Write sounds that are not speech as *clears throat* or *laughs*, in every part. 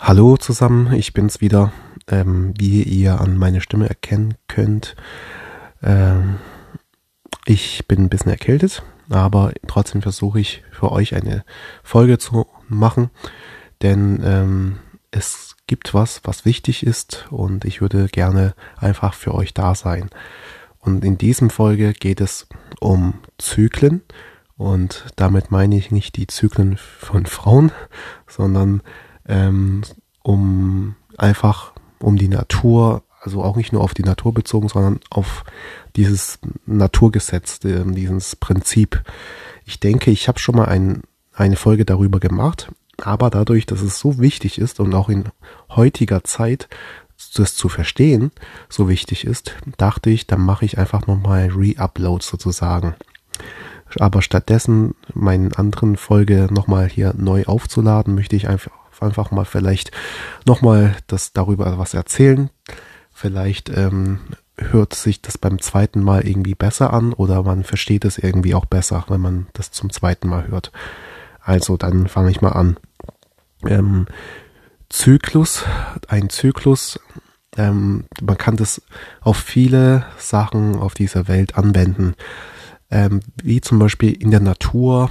Hallo zusammen, ich bin's wieder. Ähm, wie ihr an meiner Stimme erkennen könnt, ähm, ich bin ein bisschen erkältet, aber trotzdem versuche ich für euch eine Folge zu machen, denn ähm, es gibt was, was wichtig ist und ich würde gerne einfach für euch da sein. Und in diesem Folge geht es um Zyklen und damit meine ich nicht die Zyklen von Frauen, *laughs* sondern ähm, um einfach um die Natur, also auch nicht nur auf die Natur bezogen, sondern auf dieses Naturgesetz, äh, dieses Prinzip. Ich denke, ich habe schon mal ein, eine Folge darüber gemacht, aber dadurch, dass es so wichtig ist und auch in heutiger Zeit das zu verstehen so wichtig ist, dachte ich, dann mache ich einfach nochmal Re-Upload sozusagen. Aber stattdessen meinen anderen Folge nochmal hier neu aufzuladen, möchte ich einfach einfach mal vielleicht nochmal das darüber was erzählen. Vielleicht ähm, hört sich das beim zweiten Mal irgendwie besser an oder man versteht es irgendwie auch besser, wenn man das zum zweiten Mal hört. Also dann fange ich mal an. Ähm, Zyklus, ein Zyklus, ähm, man kann das auf viele Sachen auf dieser Welt anwenden, ähm, wie zum Beispiel in der Natur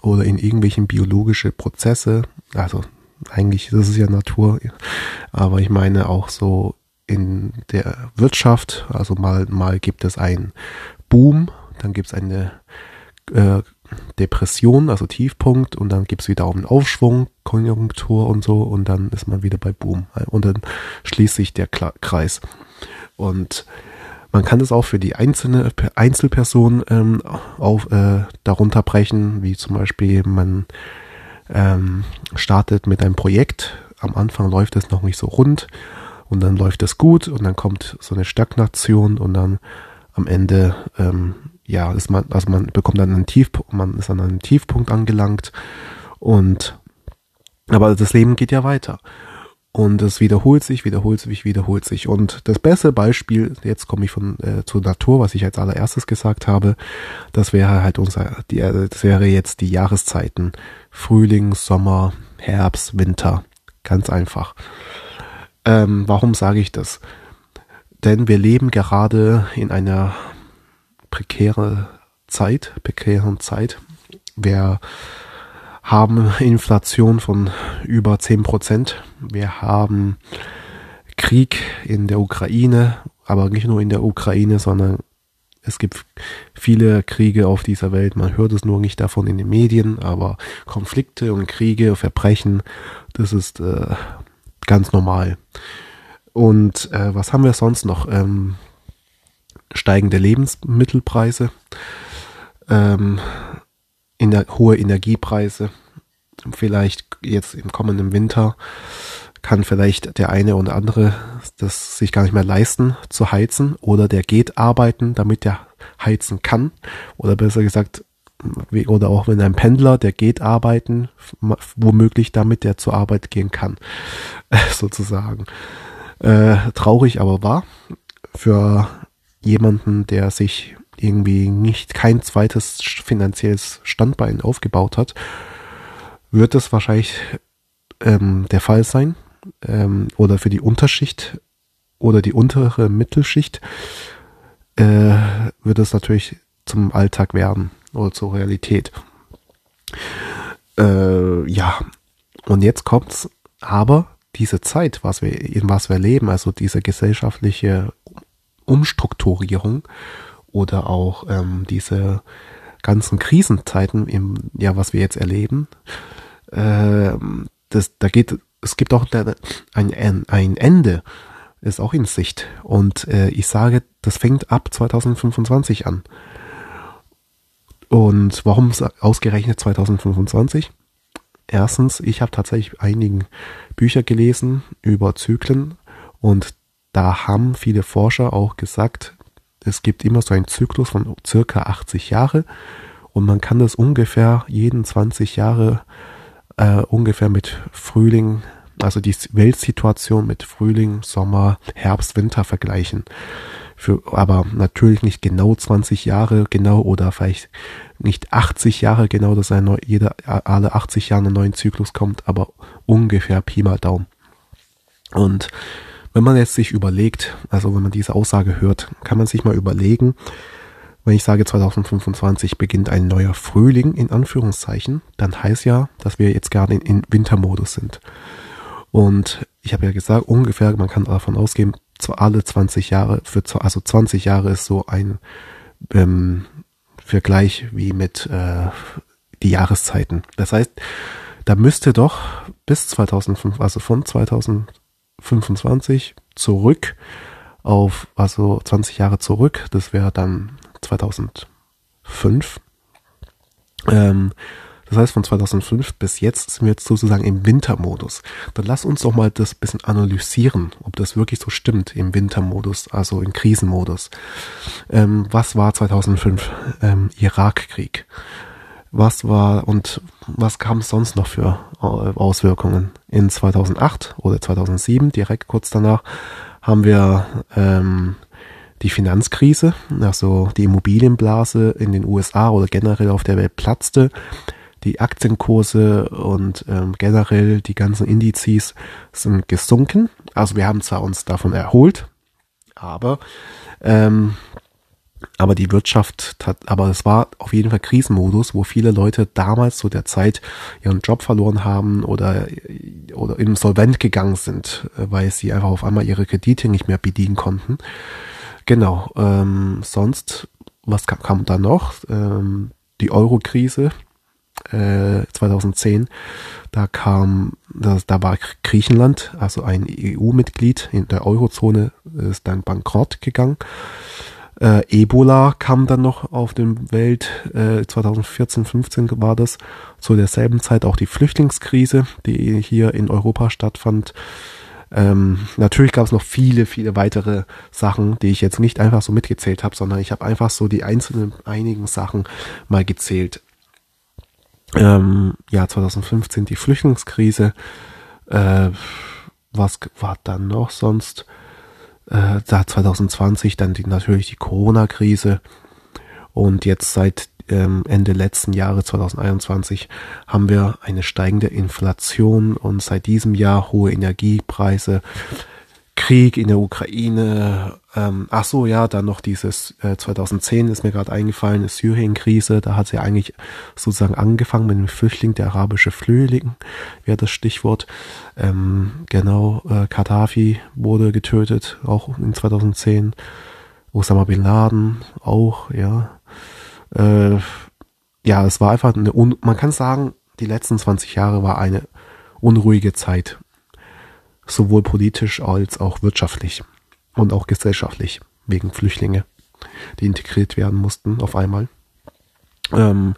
oder in irgendwelchen biologischen Prozesse, also eigentlich ist es ja Natur, aber ich meine auch so in der Wirtschaft, also mal, mal gibt es einen Boom, dann gibt es eine äh, Depression, also Tiefpunkt, und dann gibt es wieder einen Aufschwung, Konjunktur und so, und dann ist man wieder bei Boom. Und dann schließt sich der Kreis. Und man kann es auch für die einzelne Einzelperson ähm, auf, äh, darunter brechen, wie zum Beispiel man ähm, startet mit einem Projekt. Am Anfang läuft es noch nicht so rund und dann läuft es gut und dann kommt so eine Stagnation und dann am Ende ähm, ja ist man also man bekommt dann einen Tiefpunkt man ist an einem Tiefpunkt angelangt und aber das Leben geht ja weiter und es wiederholt sich, wiederholt sich, wiederholt sich. Und das beste Beispiel, jetzt komme ich von äh, zur Natur, was ich als allererstes gesagt habe, das wäre halt unser, die, äh, das wäre jetzt die Jahreszeiten. Frühling, Sommer, Herbst, Winter. Ganz einfach. Ähm, warum sage ich das? Denn wir leben gerade in einer prekäre Zeit, prekären Zeit. Wir haben Inflation von über 10 Prozent. Wir haben Krieg in der Ukraine, aber nicht nur in der Ukraine, sondern es gibt viele Kriege auf dieser Welt. Man hört es nur nicht davon in den Medien, aber Konflikte und Kriege, Verbrechen, das ist äh, ganz normal. Und äh, was haben wir sonst noch? Ähm, steigende Lebensmittelpreise. Ähm, in der, hohe Energiepreise. Vielleicht jetzt im kommenden Winter kann vielleicht der eine oder andere das sich gar nicht mehr leisten zu heizen oder der geht arbeiten, damit der heizen kann oder besser gesagt oder auch wenn ein Pendler, der geht arbeiten, womöglich damit der zur Arbeit gehen kann, *laughs* sozusagen. Äh, traurig aber wahr für jemanden, der sich irgendwie nicht kein zweites finanzielles Standbein aufgebaut hat, wird es wahrscheinlich ähm, der Fall sein. Ähm, oder für die Unterschicht oder die untere Mittelschicht äh, wird es natürlich zum Alltag werden oder zur Realität. Äh, ja, und jetzt kommt's, aber diese Zeit, was wir, in was wir leben, also diese gesellschaftliche Umstrukturierung, oder auch ähm, diese ganzen Krisenzeiten, im, ja, was wir jetzt erleben, äh, das, da geht, es gibt auch ein, ein Ende, ist auch in Sicht. Und äh, ich sage, das fängt ab 2025 an. Und warum ausgerechnet 2025? Erstens, ich habe tatsächlich einigen Bücher gelesen über Zyklen und da haben viele Forscher auch gesagt, es gibt immer so einen Zyklus von circa 80 Jahre und man kann das ungefähr jeden 20 Jahre äh, ungefähr mit Frühling, also die Weltsituation mit Frühling, Sommer, Herbst, Winter vergleichen. Für, aber natürlich nicht genau 20 Jahre genau oder vielleicht nicht 80 Jahre genau, dass ein neu, jeder alle 80 Jahre einen neuen Zyklus kommt, aber ungefähr Pi mal Daumen. Und wenn man jetzt sich überlegt, also wenn man diese Aussage hört, kann man sich mal überlegen, wenn ich sage 2025 beginnt ein neuer Frühling in Anführungszeichen, dann heißt ja, dass wir jetzt gerade in, Wintermodus sind. Und ich habe ja gesagt, ungefähr, man kann davon ausgehen, alle 20 Jahre, für, also 20 Jahre ist so ein ähm, Vergleich wie mit äh, die Jahreszeiten. Das heißt, da müsste doch bis 2005, also von 2025 zurück auf, also 20 Jahre zurück, das wäre dann 2005. Ähm, das heißt, von 2005 bis jetzt sind wir jetzt sozusagen im Wintermodus. Dann lass uns doch mal das bisschen analysieren, ob das wirklich so stimmt im Wintermodus, also im Krisenmodus. Ähm, was war 2005? Ähm, Irakkrieg. Was war und was kam sonst noch für äh, Auswirkungen? In 2008 oder 2007, direkt kurz danach, haben wir ähm, die Finanzkrise, also die Immobilienblase in den USA oder generell auf der Welt platzte. Die Aktienkurse und ähm, generell die ganzen Indizes sind gesunken. Also wir haben zwar uns davon erholt, aber ähm, aber die Wirtschaft hat, aber es war auf jeden Fall Krisenmodus, wo viele Leute damals zu der Zeit ihren Job verloren haben oder, oder insolvent gegangen sind, weil sie einfach auf einmal ihre Kredite nicht mehr bedienen konnten. Genau. Ähm, sonst, was kam, kam da noch? Ähm, die Euro-Krise äh, 2010. Da kam, da, da war Griechenland, also ein EU-Mitglied in der Eurozone, ist dann bankrott gegangen. Äh, Ebola kam dann noch auf den Welt, äh, 2014, 15 war das. Zu derselben Zeit auch die Flüchtlingskrise, die hier in Europa stattfand. Ähm, natürlich gab es noch viele, viele weitere Sachen, die ich jetzt nicht einfach so mitgezählt habe, sondern ich habe einfach so die einzelnen, einigen Sachen mal gezählt. Ähm, ja, 2015 die Flüchtlingskrise. Äh, was war dann noch sonst? Äh, da 2020 dann die, natürlich die Corona-Krise. Und jetzt seit ähm, Ende letzten Jahres 2021 haben wir eine steigende Inflation und seit diesem Jahr hohe Energiepreise, Krieg in der Ukraine. Ähm, ach so, ja, dann noch dieses äh, 2010 ist mir gerade eingefallen, Syrien-Krise. Da hat sie eigentlich sozusagen angefangen mit dem Flüchtling, der arabische Flüchtling, wäre das Stichwort. Ähm, genau, äh, Gaddafi wurde getötet, auch in 2010. Osama bin Laden auch, ja. Äh, ja, es war einfach eine, un man kann sagen, die letzten 20 Jahre war eine unruhige Zeit. Sowohl politisch als auch wirtschaftlich und auch gesellschaftlich wegen Flüchtlinge, die integriert werden mussten auf einmal. Ähm,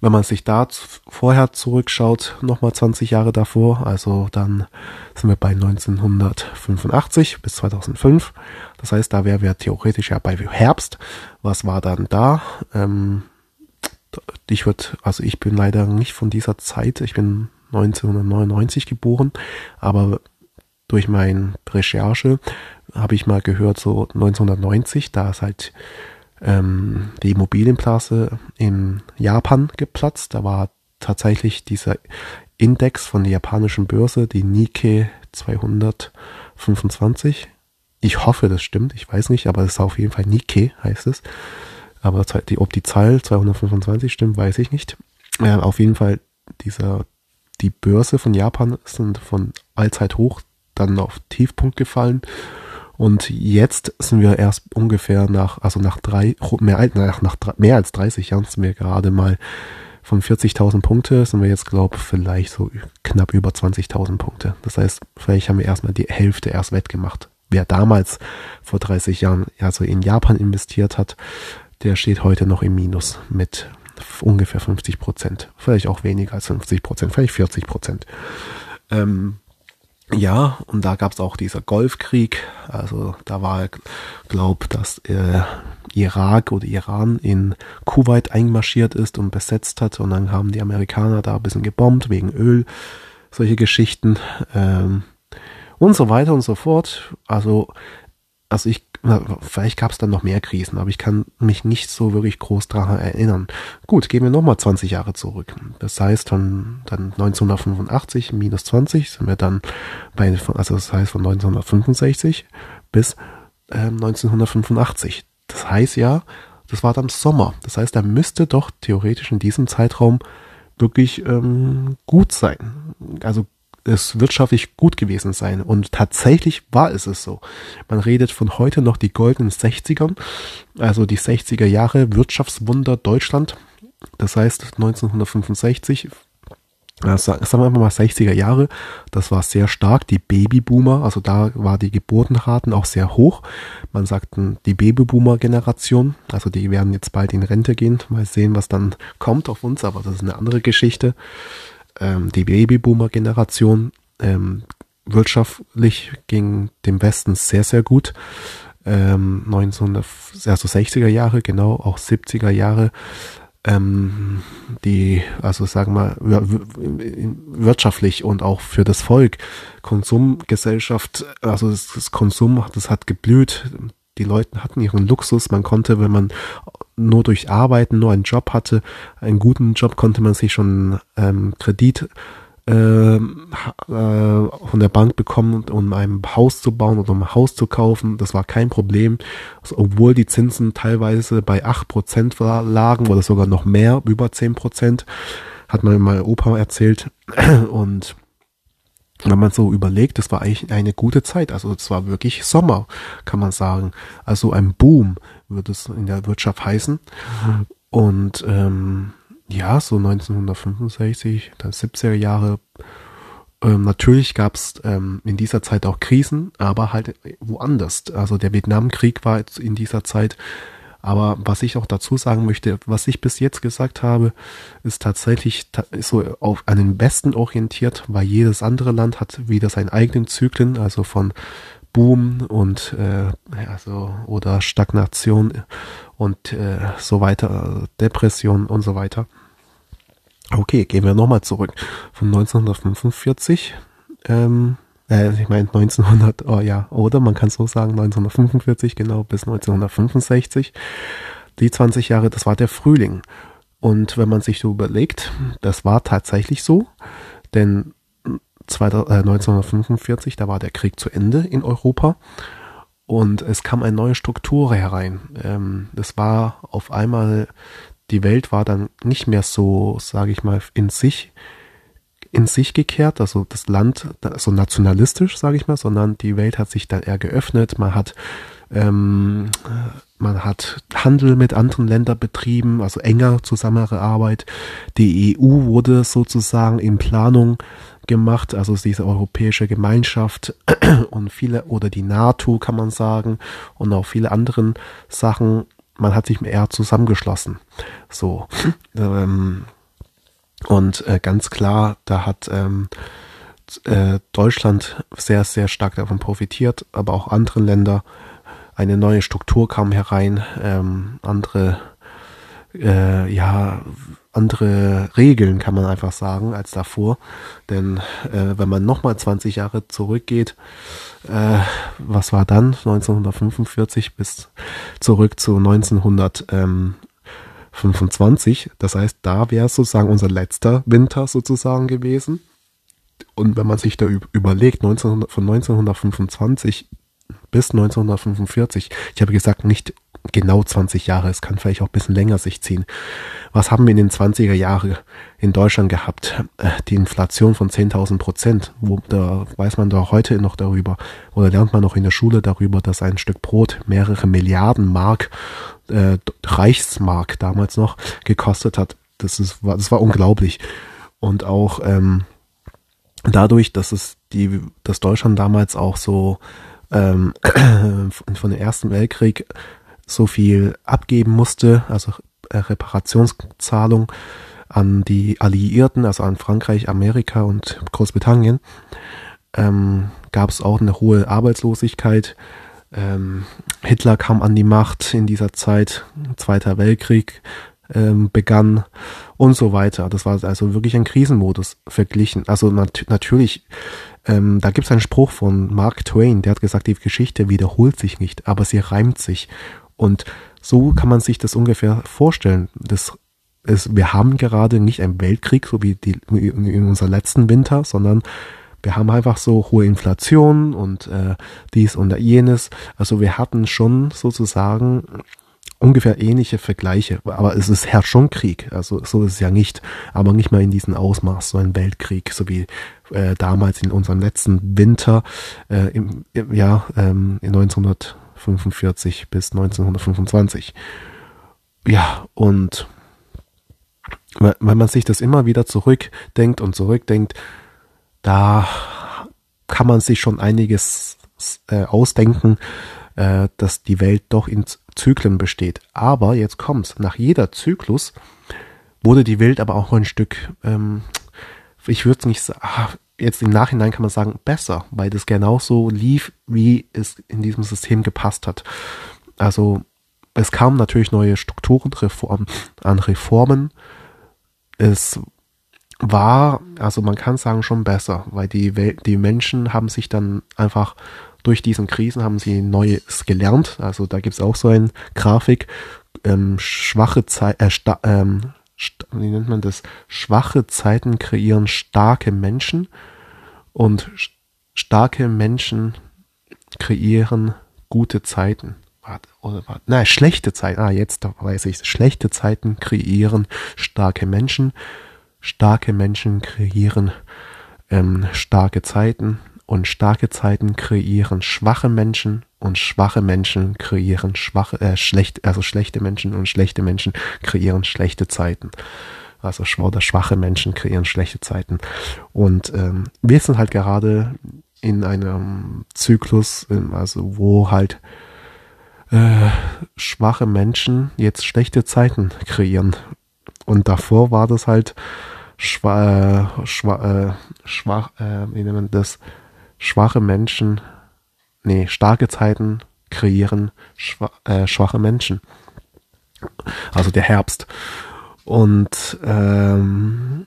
wenn man sich da vorher zurückschaut, nochmal 20 Jahre davor, also dann sind wir bei 1985 bis 2005. Das heißt, da wären wir theoretisch ja bei Herbst. Was war dann da? Ähm, ich würde, also ich bin leider nicht von dieser Zeit. Ich bin 1999 geboren, aber durch meine Recherche habe ich mal gehört, so 1990, da ist halt ähm, die Immobilienblase in Japan geplatzt. Da war tatsächlich dieser Index von der japanischen Börse, die Nikkei 225. Ich hoffe, das stimmt. Ich weiß nicht, aber es ist auf jeden Fall Nikkei, heißt es. Aber die, ob die Zahl 225 stimmt, weiß ich nicht. Äh, auf jeden Fall dieser, die Börse von Japan sind von Allzeit hoch dann auf Tiefpunkt gefallen und jetzt sind wir erst ungefähr nach, also nach drei, mehr, nach, nach mehr als 30 Jahren sind wir gerade mal von 40.000 Punkte sind wir jetzt, glaube vielleicht so knapp über 20.000 Punkte. Das heißt, vielleicht haben wir erstmal die Hälfte erst wettgemacht. Wer damals vor 30 Jahren also in Japan investiert hat, der steht heute noch im Minus mit ungefähr 50 Prozent. Vielleicht auch weniger als 50 Prozent, vielleicht 40 Prozent. Ähm, ja, und da gab es auch dieser Golfkrieg. Also da war, glaub, dass äh, Irak oder Iran in Kuwait einmarschiert ist und besetzt hat. Und dann haben die Amerikaner da ein bisschen gebombt wegen Öl, solche Geschichten ähm, und so weiter und so fort. Also, also ich vielleicht gab es dann noch mehr Krisen, aber ich kann mich nicht so wirklich groß daran erinnern. Gut, gehen wir nochmal 20 Jahre zurück. Das heißt, von dann 1985 minus 20 sind wir dann bei, also das heißt von 1965 bis äh, 1985. Das heißt ja, das war dann Sommer. Das heißt, er müsste doch theoretisch in diesem Zeitraum wirklich ähm, gut sein. Also es wirtschaftlich gut gewesen sein. Und tatsächlich war es es so. Man redet von heute noch die goldenen 60ern, also die 60er Jahre Wirtschaftswunder Deutschland. Das heißt 1965 sagen wir mal 60er Jahre, das war sehr stark, die Babyboomer, also da war die Geburtenraten auch sehr hoch. Man sagt die Babyboomer-Generation, also die werden jetzt bald in Rente gehen, mal sehen, was dann kommt auf uns, aber das ist eine andere Geschichte ähm, die Babyboomer-Generation. Ähm, wirtschaftlich ging dem Westen sehr, sehr gut. Ähm, 1900, also 60er Jahre, genau, auch 70er Jahre. Ähm, die, also sagen wir wirtschaftlich und auch für das Volk, Konsumgesellschaft, also das, das Konsum, das hat geblüht die Leute hatten ihren Luxus. Man konnte, wenn man nur durch Arbeiten nur einen Job hatte, einen guten Job, konnte man sich schon ähm, Kredit äh, äh, von der Bank bekommen, um ein Haus zu bauen oder um ein Haus zu kaufen. Das war kein Problem. Also, obwohl die Zinsen teilweise bei acht Prozent lagen oder sogar noch mehr, über zehn Prozent, hat man mal Opa erzählt. *clears throat* Und wenn man so überlegt, das war eigentlich eine gute Zeit. Also es war wirklich Sommer, kann man sagen. Also ein Boom würde es in der Wirtschaft heißen. Und ähm, ja, so 1965, dann 70er Jahre. Ähm, natürlich gab es ähm, in dieser Zeit auch Krisen, aber halt woanders. Also der Vietnamkrieg war in dieser Zeit aber was ich auch dazu sagen möchte, was ich bis jetzt gesagt habe, ist tatsächlich so auf an den Besten orientiert, weil jedes andere Land hat wieder seinen eigenen Zyklen, also von Boom und äh, also oder Stagnation und äh, so weiter, Depression und so weiter. Okay, gehen wir nochmal zurück. Von 1945 ähm, äh, ich meine 1900, oh ja, oder man kann so sagen, 1945 genau bis 1965. Die 20 Jahre, das war der Frühling. Und wenn man sich so überlegt, das war tatsächlich so, denn 1945, äh, da war der Krieg zu Ende in Europa und es kam eine neue Struktur herein. Ähm, das war auf einmal, die Welt war dann nicht mehr so, sage ich mal, in sich in sich gekehrt, also das Land so nationalistisch, sage ich mal, sondern die Welt hat sich dann eher geöffnet. Man hat ähm, man hat Handel mit anderen Ländern betrieben, also enger Zusammenarbeit. Die EU wurde sozusagen in Planung gemacht, also diese europäische Gemeinschaft *clears throat* und viele oder die NATO kann man sagen und auch viele anderen Sachen. Man hat sich eher zusammengeschlossen. So. Ähm, und äh, ganz klar, da hat ähm, äh, Deutschland sehr, sehr stark davon profitiert, aber auch andere Länder. Eine neue Struktur kam herein, ähm, andere, äh, ja, andere Regeln kann man einfach sagen als davor. Denn äh, wenn man nochmal 20 Jahre zurückgeht, äh, was war dann? 1945 bis zurück zu 1900. Ähm, 25. Das heißt, da wäre sozusagen unser letzter Winter sozusagen gewesen. Und wenn man sich da überlegt, 1900, von 1925 bis 1945, ich habe gesagt, nicht genau 20 Jahre, es kann vielleicht auch ein bisschen länger sich ziehen. Was haben wir in den 20er Jahren in Deutschland gehabt? Äh, die Inflation von 10.000 Prozent. Wo, da weiß man doch heute noch darüber oder lernt man noch in der Schule darüber, dass ein Stück Brot mehrere Milliarden Mark, äh, Reichsmark damals noch, gekostet hat. Das, ist, das war unglaublich. Und auch ähm, dadurch, dass es die, dass Deutschland damals auch so ähm, *clears throat* von dem Ersten Weltkrieg so viel abgeben musste, also äh, Reparationszahlung an die Alliierten, also an Frankreich, Amerika und Großbritannien, ähm, gab es auch eine hohe Arbeitslosigkeit. Ähm, Hitler kam an die Macht in dieser Zeit, Zweiter Weltkrieg, ähm, begann und so weiter. Das war also wirklich ein Krisenmodus verglichen. Also nat natürlich, ähm, da gibt es einen Spruch von Mark Twain, der hat gesagt, die Geschichte wiederholt sich nicht, aber sie reimt sich. Und so kann man sich das ungefähr vorstellen. Das ist, wir haben gerade nicht einen Weltkrieg, so wie die, in unser letzten Winter, sondern wir haben einfach so hohe Inflation und äh, dies und jenes. Also wir hatten schon sozusagen ungefähr ähnliche Vergleiche, aber es ist herrscht schon Krieg, also so ist es ja nicht, aber nicht mal in diesem Ausmaß, so ein Weltkrieg, so wie äh, damals in unserem letzten Winter äh, im, im Jahr ähm, 1945 bis 1925. Ja, und wenn man sich das immer wieder zurückdenkt und zurückdenkt, da kann man sich schon einiges äh, ausdenken, äh, dass die Welt doch in Zyklen besteht. Aber jetzt kommt's, nach jeder Zyklus wurde die Welt aber auch ein Stück, ähm, ich würde nicht sagen, ah, jetzt im Nachhinein kann man sagen, besser, weil das genauso lief, wie es in diesem System gepasst hat. Also es kamen natürlich neue Strukturen Reformen, an Reformen. Es war, also man kann sagen, schon besser, weil die, Welt, die Menschen haben sich dann einfach durch diesen Krisen haben sie Neues gelernt. Also da gibt es auch so eine Grafik, ähm, schwache Zeit, äh, ähm, wie nennt man das? Schwache Zeiten kreieren starke Menschen und starke Menschen kreieren gute Zeiten. Warte, oder warte, nein, schlechte Zeiten. Ah, jetzt weiß ich. Schlechte Zeiten kreieren starke Menschen. Starke Menschen kreieren ähm, starke Zeiten und starke Zeiten kreieren schwache Menschen und schwache Menschen kreieren schwache, äh, schlecht, also schlechte Menschen und schlechte Menschen kreieren schlechte Zeiten. Also oder schwache Menschen kreieren schlechte Zeiten. Und ähm, wir sind halt gerade in einem Zyklus, ähm, also wo halt äh, schwache Menschen jetzt schlechte Zeiten kreieren. Und davor war das halt schwa, äh, schwa, äh, schwach, äh, wie nennt man das? Schwache Menschen, nee, starke Zeiten kreieren schwa äh, schwache Menschen. Also der Herbst. Und ähm,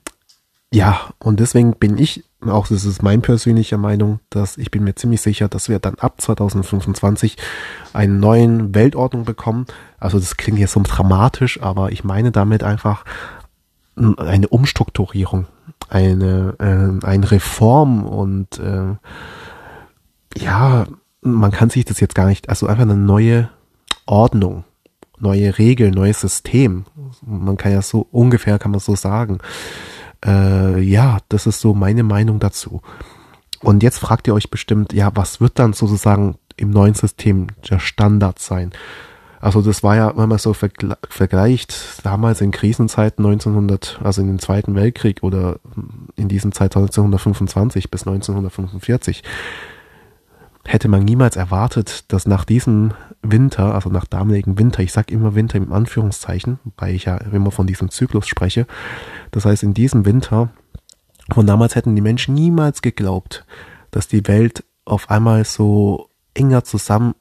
ja, und deswegen bin ich, auch das ist meine persönliche Meinung, dass ich bin mir ziemlich sicher, dass wir dann ab 2025 eine neue Weltordnung bekommen. Also das klingt jetzt so dramatisch, aber ich meine damit einfach eine Umstrukturierung eine, äh, eine Reform und äh, ja, man kann sich das jetzt gar nicht, also einfach eine neue Ordnung, neue Regeln, neues System. Man kann ja so ungefähr kann man so sagen. Äh, ja, das ist so meine Meinung dazu. Und jetzt fragt ihr euch bestimmt, ja, was wird dann sozusagen im neuen System der Standard sein? Also das war ja, wenn man so vergleicht, damals in Krisenzeiten 1900, also in den Zweiten Weltkrieg oder in diesem Zeit 1925 bis 1945, hätte man niemals erwartet, dass nach diesem Winter, also nach damaligen Winter, ich sage immer Winter im Anführungszeichen, weil ich ja immer von diesem Zyklus spreche, das heißt in diesem Winter von damals hätten die Menschen niemals geglaubt, dass die Welt auf einmal so enger zusammen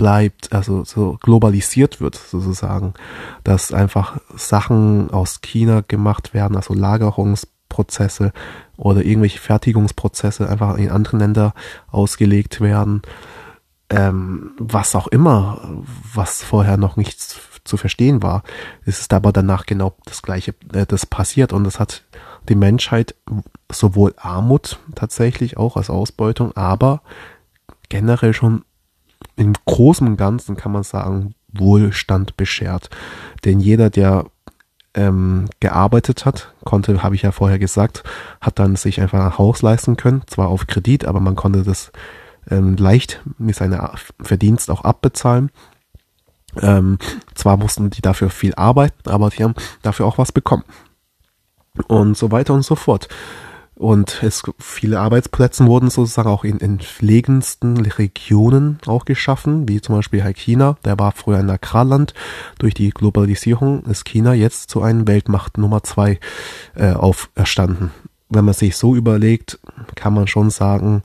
bleibt, also so globalisiert wird sozusagen, dass einfach Sachen aus China gemacht werden, also Lagerungsprozesse oder irgendwelche Fertigungsprozesse einfach in anderen Länder ausgelegt werden, ähm, was auch immer, was vorher noch nicht zu verstehen war, ist es aber danach genau das gleiche, äh, das passiert. Und das hat die Menschheit sowohl Armut tatsächlich auch als Ausbeutung, aber generell schon im Großen und Ganzen kann man sagen, Wohlstand beschert. Denn jeder, der ähm, gearbeitet hat, konnte, habe ich ja vorher gesagt, hat dann sich einfach ein Haus leisten können, zwar auf Kredit, aber man konnte das ähm, leicht mit seiner Verdienst auch abbezahlen. Ähm, zwar mussten die dafür viel arbeiten, aber die haben dafür auch was bekommen. Und so weiter und so fort. Und es, viele Arbeitsplätze wurden sozusagen auch in entlegensten Regionen auch geschaffen, wie zum Beispiel halt China, der war früher ein Agrarland. Durch die Globalisierung ist China jetzt zu einem Weltmacht Nummer zwei äh, auferstanden. Wenn man sich so überlegt, kann man schon sagen,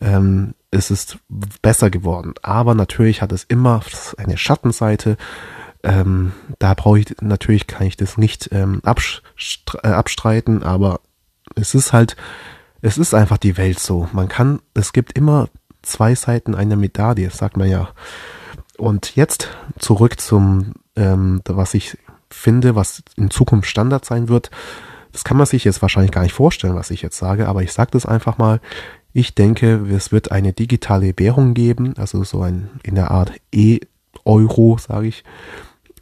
ähm, es ist besser geworden. Aber natürlich hat es immer eine Schattenseite. Ähm, da brauche ich, natürlich kann ich das nicht ähm, äh, abstreiten, aber es ist halt, es ist einfach die Welt so. Man kann, es gibt immer zwei Seiten einer Medaille, sagt man ja. Und jetzt zurück zum, ähm, was ich finde, was in Zukunft Standard sein wird. Das kann man sich jetzt wahrscheinlich gar nicht vorstellen, was ich jetzt sage, aber ich sage das einfach mal. Ich denke, es wird eine digitale Währung geben, also so ein in der Art E-Euro, sage ich.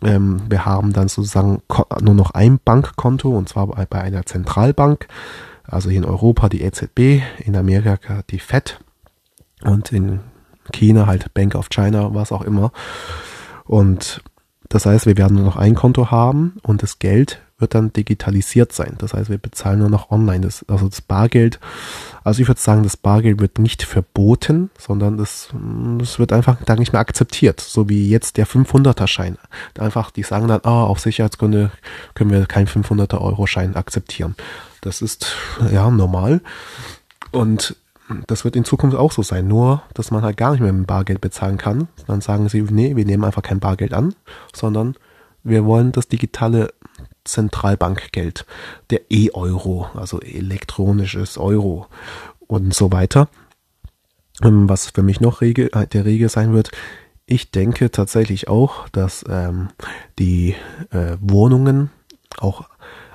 Ähm, wir haben dann sozusagen nur noch ein Bankkonto und zwar bei, bei einer Zentralbank. Also hier in Europa die EZB, in Amerika die FED und in China halt Bank of China, was auch immer. Und das heißt, wir werden nur noch ein Konto haben und das Geld wird dann digitalisiert sein. Das heißt, wir bezahlen nur noch online. Das, also das Bargeld, also ich würde sagen, das Bargeld wird nicht verboten, sondern das, das wird einfach dann nicht mehr akzeptiert. So wie jetzt der 500er Schein. Einfach, die sagen dann, ah, oh, auf Sicherheitsgründe können wir keinen 500er Euro Schein akzeptieren. Das ist ja normal. Und das wird in Zukunft auch so sein, nur dass man halt gar nicht mehr mit Bargeld bezahlen kann. Dann sagen sie, nee, wir nehmen einfach kein Bargeld an, sondern wir wollen das digitale Zentralbankgeld, der E-Euro, also elektronisches Euro und so weiter. Ähm, was für mich noch Regel, äh, der Regel sein wird, ich denke tatsächlich auch, dass ähm, die äh, Wohnungen auch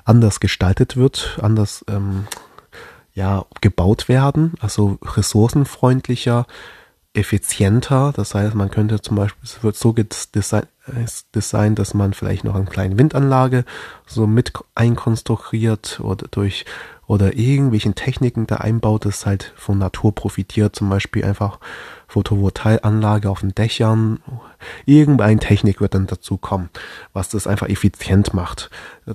anders gestaltet wird, anders ähm, ja gebaut werden, also ressourcenfreundlicher, effizienter. Das heißt, man könnte zum Beispiel, es wird so designt, dass man vielleicht noch eine kleine Windanlage so mit einkonstruiert oder durch oder irgendwelchen Techniken da einbaut, das halt von Natur profitiert, zum Beispiel einfach Photovoltaikanlage auf den Dächern. Irgendeine Technik wird dann dazu kommen, was das einfach effizient macht.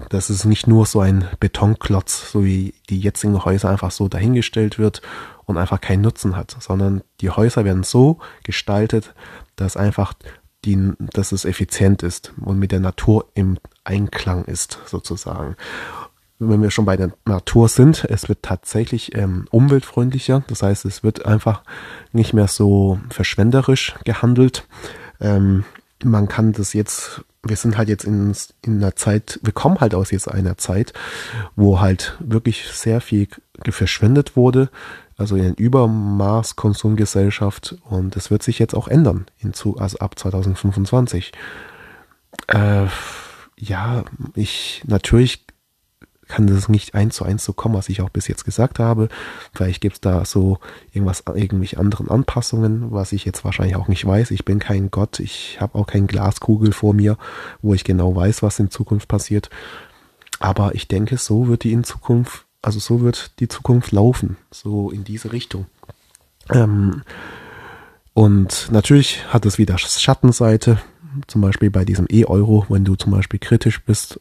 Das ist nicht nur so ein Betonklotz, so wie die jetzigen Häuser einfach so dahingestellt wird und einfach keinen Nutzen hat, sondern die Häuser werden so gestaltet, dass einfach die, dass es effizient ist und mit der Natur im Einklang ist, sozusagen wenn wir schon bei der Natur sind, es wird tatsächlich ähm, umweltfreundlicher. Das heißt, es wird einfach nicht mehr so verschwenderisch gehandelt. Ähm, man kann das jetzt, wir sind halt jetzt in, in einer Zeit, wir kommen halt aus jetzt einer Zeit, wo halt wirklich sehr viel verschwendet wurde, also in Übermaß Konsumgesellschaft und es wird sich jetzt auch ändern, hinzu, also ab 2025. Äh, ja, ich natürlich kann das nicht eins zu eins so kommen, was ich auch bis jetzt gesagt habe. Vielleicht gibt es da so irgendwas, irgendwelche anderen Anpassungen, was ich jetzt wahrscheinlich auch nicht weiß. Ich bin kein Gott, ich habe auch keine Glaskugel vor mir, wo ich genau weiß, was in Zukunft passiert. Aber ich denke, so wird die in Zukunft, also so wird die Zukunft laufen, so in diese Richtung. Ähm, und natürlich hat es wieder Schattenseite, zum Beispiel bei diesem E-Euro, wenn du zum Beispiel kritisch bist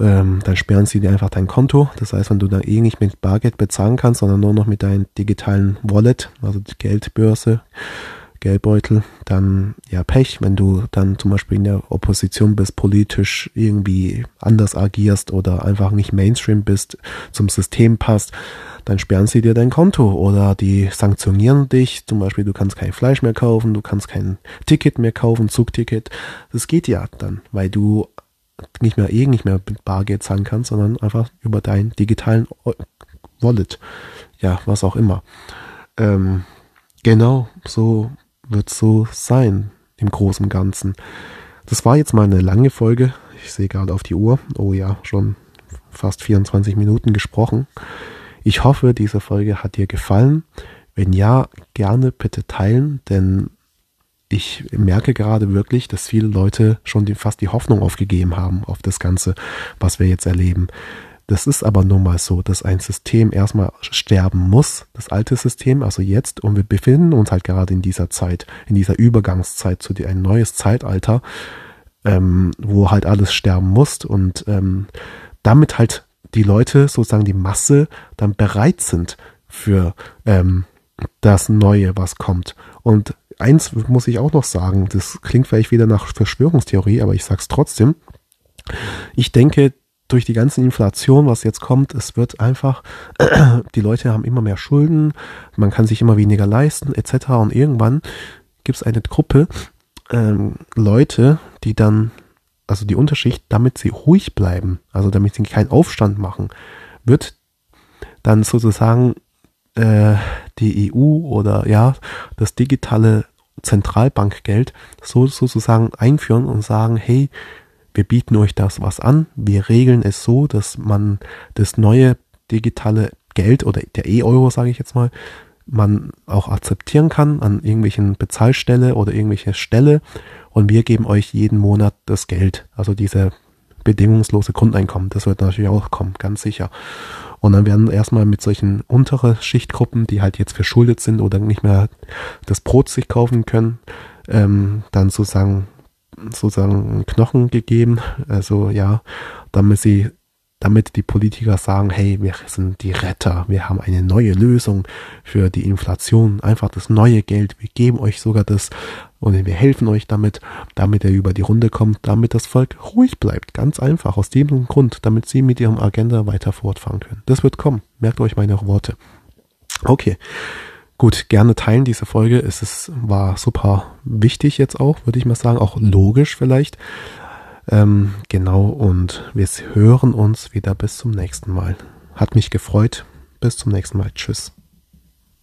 ähm, dann sperren sie dir einfach dein Konto. Das heißt, wenn du dann eh nicht mit Bargeld bezahlen kannst, sondern nur noch mit deinem digitalen Wallet, also die Geldbörse, Geldbeutel, dann ja Pech, wenn du dann zum Beispiel in der Opposition bist, politisch irgendwie anders agierst oder einfach nicht Mainstream bist, zum System passt, dann sperren sie dir dein Konto oder die sanktionieren dich. Zum Beispiel, du kannst kein Fleisch mehr kaufen, du kannst kein Ticket mehr kaufen, Zugticket. Das geht ja dann, weil du nicht mehr eh nicht mehr mit Bargeld zahlen kannst, sondern einfach über deinen digitalen Wallet. Ja, was auch immer. Ähm, genau, so wird so sein im Großen und Ganzen. Das war jetzt mal eine lange Folge. Ich sehe gerade auf die Uhr. Oh ja, schon fast 24 Minuten gesprochen. Ich hoffe, diese Folge hat dir gefallen. Wenn ja, gerne bitte teilen, denn ich merke gerade wirklich, dass viele Leute schon fast die Hoffnung aufgegeben haben auf das Ganze, was wir jetzt erleben. Das ist aber nun mal so, dass ein System erstmal sterben muss, das alte System, also jetzt, und wir befinden uns halt gerade in dieser Zeit, in dieser Übergangszeit zu ein neues Zeitalter, ähm, wo halt alles sterben muss und ähm, damit halt die Leute, sozusagen die Masse, dann bereit sind für ähm, das Neue, was kommt. Und eins muss ich auch noch sagen, das klingt vielleicht wieder nach Verschwörungstheorie, aber ich sag's trotzdem. Ich denke, durch die ganze Inflation, was jetzt kommt, es wird einfach, *clears throat* die Leute haben immer mehr Schulden, man kann sich immer weniger leisten, etc. Und irgendwann gibt es eine Gruppe, ähm, Leute, die dann, also die Unterschicht, damit sie ruhig bleiben, also damit sie keinen Aufstand machen, wird dann sozusagen äh, die EU oder ja, das digitale Zentralbankgeld so sozusagen einführen und sagen, hey, wir bieten euch das was an, wir regeln es so, dass man das neue digitale Geld oder der E-Euro, sage ich jetzt mal, man auch akzeptieren kann an irgendwelchen Bezahlstelle oder irgendwelche Stelle und wir geben euch jeden Monat das Geld, also diese bedingungslose Grundeinkommen. Das wird natürlich auch kommen, ganz sicher. Und dann werden erstmal mit solchen untere Schichtgruppen, die halt jetzt verschuldet sind oder nicht mehr das Brot sich kaufen können, ähm, dann sozusagen sozusagen Knochen gegeben. Also ja, damit sie damit die Politiker sagen, hey, wir sind die Retter, wir haben eine neue Lösung für die Inflation, einfach das neue Geld, wir geben euch sogar das und wir helfen euch damit, damit er über die Runde kommt, damit das Volk ruhig bleibt, ganz einfach, aus diesem Grund, damit sie mit ihrem Agenda weiter fortfahren können. Das wird kommen, merkt euch meine Worte. Okay, gut, gerne teilen diese Folge, es ist, war super wichtig jetzt auch, würde ich mal sagen, auch logisch vielleicht. Ähm, genau, und wir hören uns wieder bis zum nächsten Mal. Hat mich gefreut. Bis zum nächsten Mal. Tschüss.